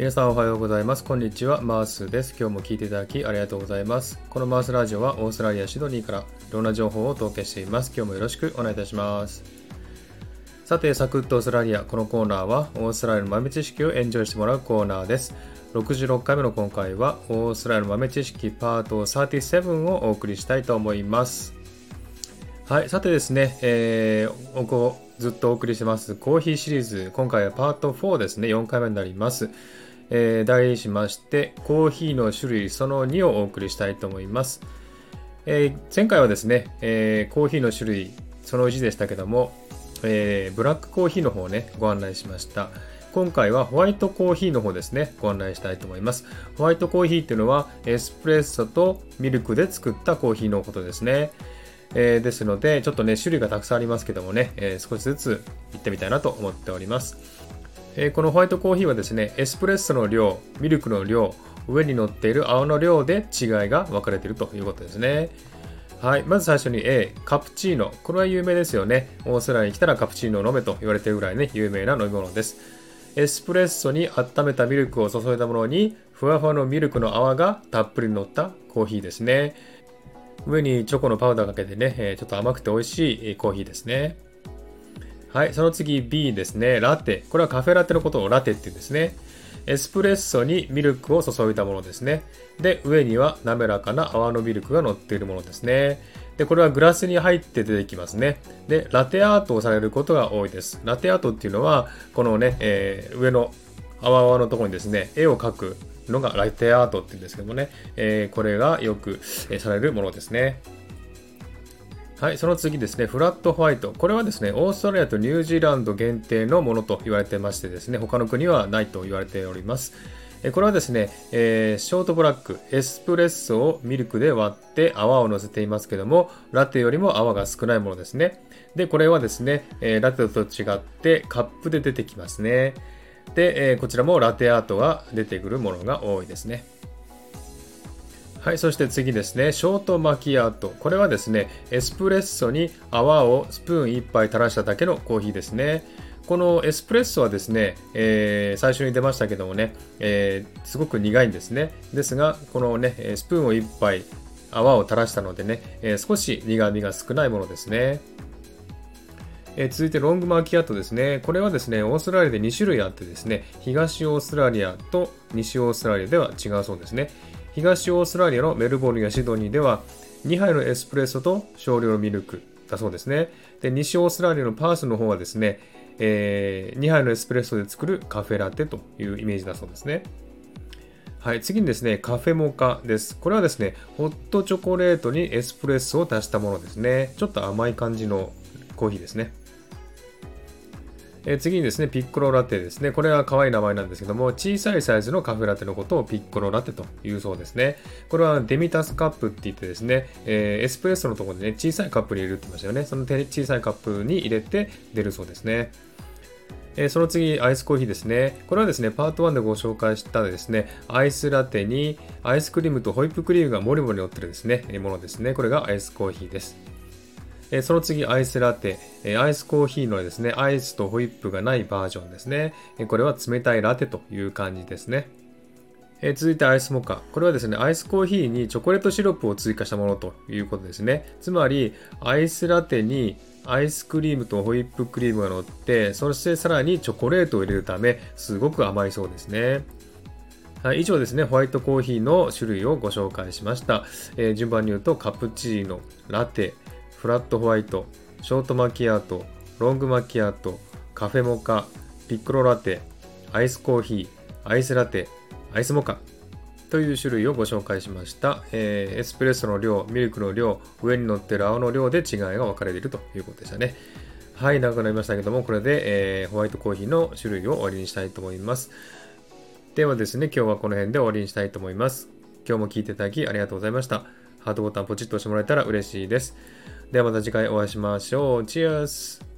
皆さんおはようございます。こんにちは。マースです。今日も聞いていただきありがとうございます。このマースラジオはオーストラリア・シドニーからいろんな情報をお届けしています。今日もよろしくお願いいたします。さて、サクッとオーストラリア。このコーナーはオーストラリアの豆知識をエンジョイしてもらうコーナーです。66回目の今回はオーストラリアの豆知識パート37をお送りしたいと思います。はい、さてですね、えー、こずっとお送りしてますコーヒーシリーズ、今回はパート4ですね、4回目になります。えー、題しまして、コーヒーの種類その2をお送りしたいと思います。えー、前回はですね、えー、コーヒーの種類その1でしたけども、えー、ブラックコーヒーの方をね、ご案内しました。今回はホワイトコーヒーの方ですね、ご案内したいと思います。ホワイトコーヒーっていうのは、エスプレッソとミルクで作ったコーヒーのことですね。えー、ですので、ちょっとね、種類がたくさんありますけどもね、えー、少しずつ行ってみたいなと思っております。え、このホワイトコーヒーはですね、エスプレッソの量、ミルクの量、上に乗っている泡の量で違いが分かれているということですね。はい。まず最初に A、カプチーノ。これは有名ですよね。オーストラリアに来たらカプチーノを飲めと言われてるぐらいね、有名な飲み物です。エスプレッソに温めたミルクを注いだものに、ふわふわのミルクの泡がたっぷり乗ったコーヒーですね。上にチョコのパウダーかけてね、ちょっと甘くて美味しいコーヒーですね。はい、その次 B ですね。ラテ。これはカフェラテのことをラテって言うんですね。エスプレッソにミルクを注いだものですね。で、上には滑らかな泡のミルクが乗っているものですね。で、これはグラスに入って出てきますね。で、ラテアートをされることが多いです。ラテアートっていうのは、このね、えー、上の泡泡のところにですね、絵を描くのがラテアートって言うんですけどもね、えー、これがよく、えー、されるものですね。はい、その次ですね、フラットホワイト。これはですね、オーストラリアとニュージーランド限定のものと言われてましてですね、他の国はないと言われております。これはですね、えー、ショートブラック、エスプレッソをミルクで割って泡を乗せていますけども、ラテよりも泡が少ないものですね。で、これはですね、えー、ラテと違ってカップで出てきますね。で、えー、こちらもラテアートが出てくるものが多いですね。はい、そして次ですね、ショートマキアート。これはですね、エスプレッソに泡をスプーン1杯垂らしただけのコーヒーですね。このエスプレッソはですね、えー、最初に出ましたけどもね、えー、すごく苦いんですね。ですが、このね、スプーンを1杯泡を垂らしたのでね、えー、少し苦味が少ないものですね。え続いてロングマーキアートですね。これはですね、オーストラリアで2種類あってですね、東オーストラリアと西オーストラリアでは違うそうですね。東オーストラリアのメルボルンやシドニーでは2杯のエスプレッソと少量のミルクだそうですね。で、西オーストラリアのパースの方はですね、えー、2杯のエスプレッソで作るカフェラテというイメージだそうですね。はい、次にですね、カフェモカです。これはですね、ホットチョコレートにエスプレッソを足したものですね。ちょっと甘い感じのコーヒーですね。え次にですね、ピッコロラテですね。これは可愛い名前なんですけども、小さいサイズのカフェラテのことをピッコロラテというそうですね。これはデミタスカップって言ってですね、え、エスプレッソのところでね、小さいカップに入れるって言いましたよね。その小さいカップに入れて出るそうですね。え、その次、アイスコーヒーですね。これはですね、パート1でご紹介したですね、アイスラテにアイスクリームとホイップクリームがもりもり乗ってるですね、ものですね。これがアイスコーヒーです。えその次、アイスラテ、えアイスコーヒーのですね、アイスとホイップがないバージョンですね。えこれは冷たいラテという感じですね。え続いてアイスモカ。これはですね、アイスコーヒーにチョコレートシロップを追加したものということですね。つまり、アイスラテにアイスクリームとホイップクリームが乗って、そしてさらにチョコレートを入れるため、すごく甘いそうですね。はい、以上ですね、ホワイトコーヒーの種類をご紹介しました。えー、順番に言うと、カプチーノ、ラテ、フラットホワイト、ショートマキアート、ロングマキアート、カフェモカ、ピックロラテ、アイスコーヒー、アイスラテ、アイスモカという種類をご紹介しました、えー、エスプレッソの量、ミルクの量、上に乗ってる青の量で違いが分かれているということでしたね。はい、長くなりましたけども、これで、えー、ホワイトコーヒーの種類を終わりにしたいと思います。ではですね、今日はこの辺で終わりにしたいと思います。今日も聞いていただきありがとうございました。ハートボタンポチッと押してもらえたら嬉しいです。ではまた次回お会いしましょう。チアース